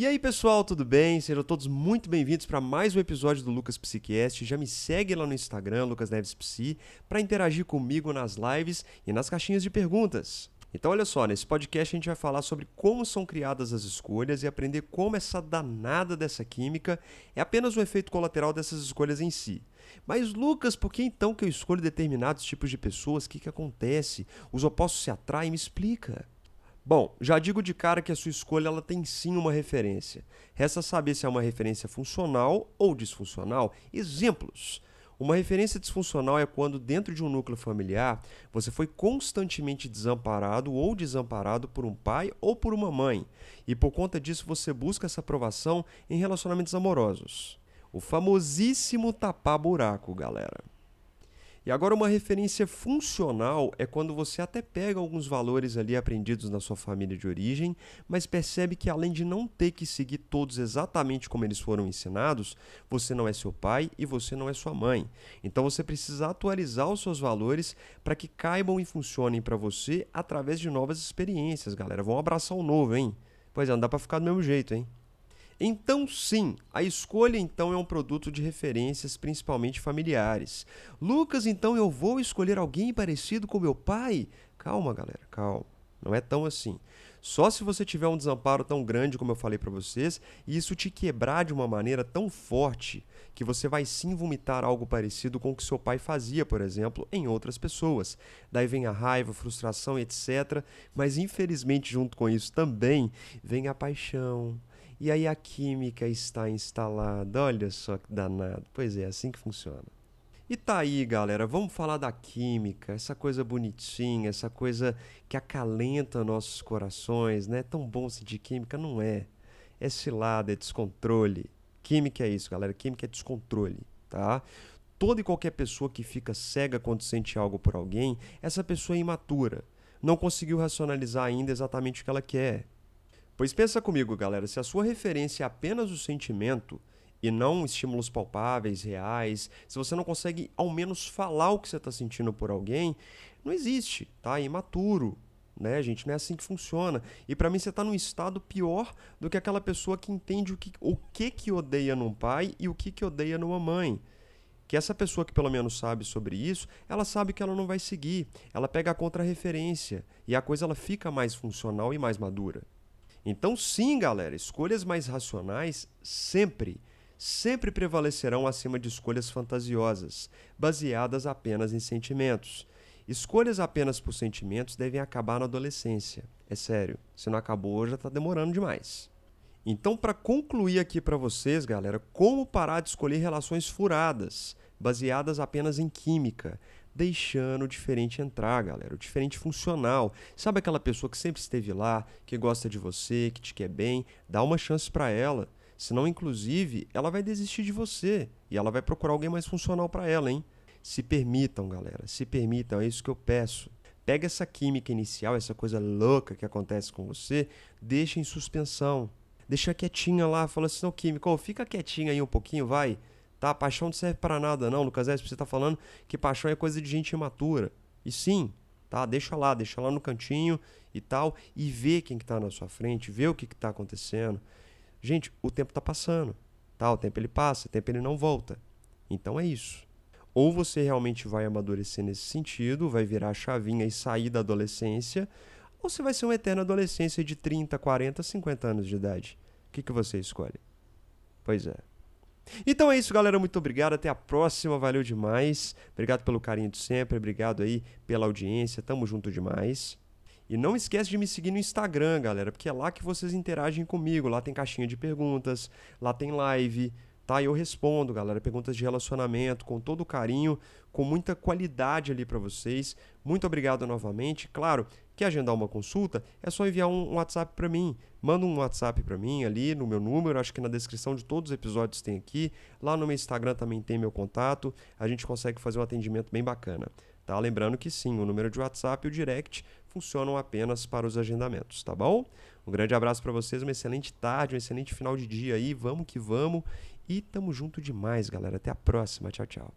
E aí, pessoal, tudo bem? Sejam todos muito bem-vindos para mais um episódio do Lucas Psiquiast. Já me segue lá no Instagram, Lucas Neves Psi, para interagir comigo nas lives e nas caixinhas de perguntas. Então, olha só, nesse podcast a gente vai falar sobre como são criadas as escolhas e aprender como essa danada dessa química é apenas um efeito colateral dessas escolhas em si. Mas, Lucas, por que então que eu escolho determinados tipos de pessoas? O que, que acontece? Os opostos se atraem? Me explica. Bom, já digo de cara que a sua escolha ela tem sim uma referência. Resta saber se é uma referência funcional ou disfuncional. Exemplos. Uma referência disfuncional é quando, dentro de um núcleo familiar, você foi constantemente desamparado ou desamparado por um pai ou por uma mãe, e por conta disso você busca essa aprovação em relacionamentos amorosos. O famosíssimo tapar-buraco, galera. E agora uma referência funcional é quando você até pega alguns valores ali aprendidos na sua família de origem, mas percebe que além de não ter que seguir todos exatamente como eles foram ensinados, você não é seu pai e você não é sua mãe. Então você precisa atualizar os seus valores para que caibam e funcionem para você através de novas experiências, galera. Vamos abraçar o novo, hein? Pois é, não dá para ficar do mesmo jeito, hein? Então, sim, a escolha então é um produto de referências principalmente familiares. Lucas, então eu vou escolher alguém parecido com meu pai? Calma, galera, calma. Não é tão assim. Só se você tiver um desamparo tão grande como eu falei para vocês, e isso te quebrar de uma maneira tão forte que você vai sim vomitar algo parecido com o que seu pai fazia, por exemplo, em outras pessoas. Daí vem a raiva, frustração, etc. Mas infelizmente, junto com isso também vem a paixão, e aí a química está instalada. Olha só que danado. Pois é, assim que funciona. E tá aí, galera, vamos falar da química, essa coisa bonitinha, essa coisa que acalenta nossos corações, né? É tão bom sentir química, não é? É cilada, é descontrole. Química é isso, galera. Química é descontrole, tá? Toda e qualquer pessoa que fica cega quando sente algo por alguém, essa pessoa é imatura. Não conseguiu racionalizar ainda exatamente o que ela quer. Pois pensa comigo, galera, se a sua referência é apenas o sentimento e não estímulos palpáveis, reais, se você não consegue ao menos falar o que você está sentindo por alguém, não existe, tá? É imaturo, né, gente? Não é assim que funciona. E para mim você está num estado pior do que aquela pessoa que entende o que, o que que odeia num pai e o que que odeia numa mãe. Que essa pessoa que pelo menos sabe sobre isso, ela sabe que ela não vai seguir. Ela pega a contra-referência e a coisa ela fica mais funcional e mais madura. Então, sim, galera, escolhas mais racionais sempre, sempre prevalecerão acima de escolhas fantasiosas, baseadas apenas em sentimentos. Escolhas apenas por sentimentos devem acabar na adolescência. É sério, se não acabou, já está demorando demais. Então, para concluir aqui para vocês, galera, como parar de escolher relações furadas, baseadas apenas em química, deixando o diferente entrar, galera. O diferente funcional. Sabe aquela pessoa que sempre esteve lá, que gosta de você, que te quer bem? Dá uma chance para ela. Senão, inclusive, ela vai desistir de você e ela vai procurar alguém mais funcional para ela, hein? Se permitam, galera. Se permitam, é isso que eu peço. Pega essa química inicial, essa coisa louca que acontece com você, deixa em suspensão. Deixa quietinha lá, fala assim, não, química, oh, fica quietinha aí um pouquinho, vai Tá? Paixão não serve para nada, não. Lucas Esp, você está falando que paixão é coisa de gente imatura. E sim, tá? Deixa lá, deixa lá no cantinho e tal. E vê quem que tá na sua frente, vê o que está acontecendo. Gente, o tempo está passando. Tá? O tempo ele passa, o tempo ele não volta. Então é isso. Ou você realmente vai amadurecer nesse sentido, vai virar a chavinha e sair da adolescência, ou você vai ser uma eterna adolescência de 30, 40, 50 anos de idade. O que, que você escolhe? Pois é. Então é isso, galera. Muito obrigado. Até a próxima. Valeu demais. Obrigado pelo carinho de sempre. Obrigado aí pela audiência. Tamo junto demais. E não esquece de me seguir no Instagram, galera, porque é lá que vocês interagem comigo. Lá tem caixinha de perguntas, lá tem live, tá? Eu respondo, galera, perguntas de relacionamento com todo carinho, com muita qualidade ali para vocês. Muito obrigado novamente. Claro, quer agendar uma consulta? É só enviar um WhatsApp para mim. Manda um WhatsApp para mim ali no meu número, acho que na descrição de todos os episódios tem aqui. Lá no meu Instagram também tem meu contato. A gente consegue fazer um atendimento bem bacana. Tá? Lembrando que sim, o número de WhatsApp e o direct funcionam apenas para os agendamentos, tá bom? Um grande abraço para vocês, uma excelente tarde, um excelente final de dia aí. Vamos que vamos. E tamo junto demais, galera. Até a próxima. Tchau, tchau.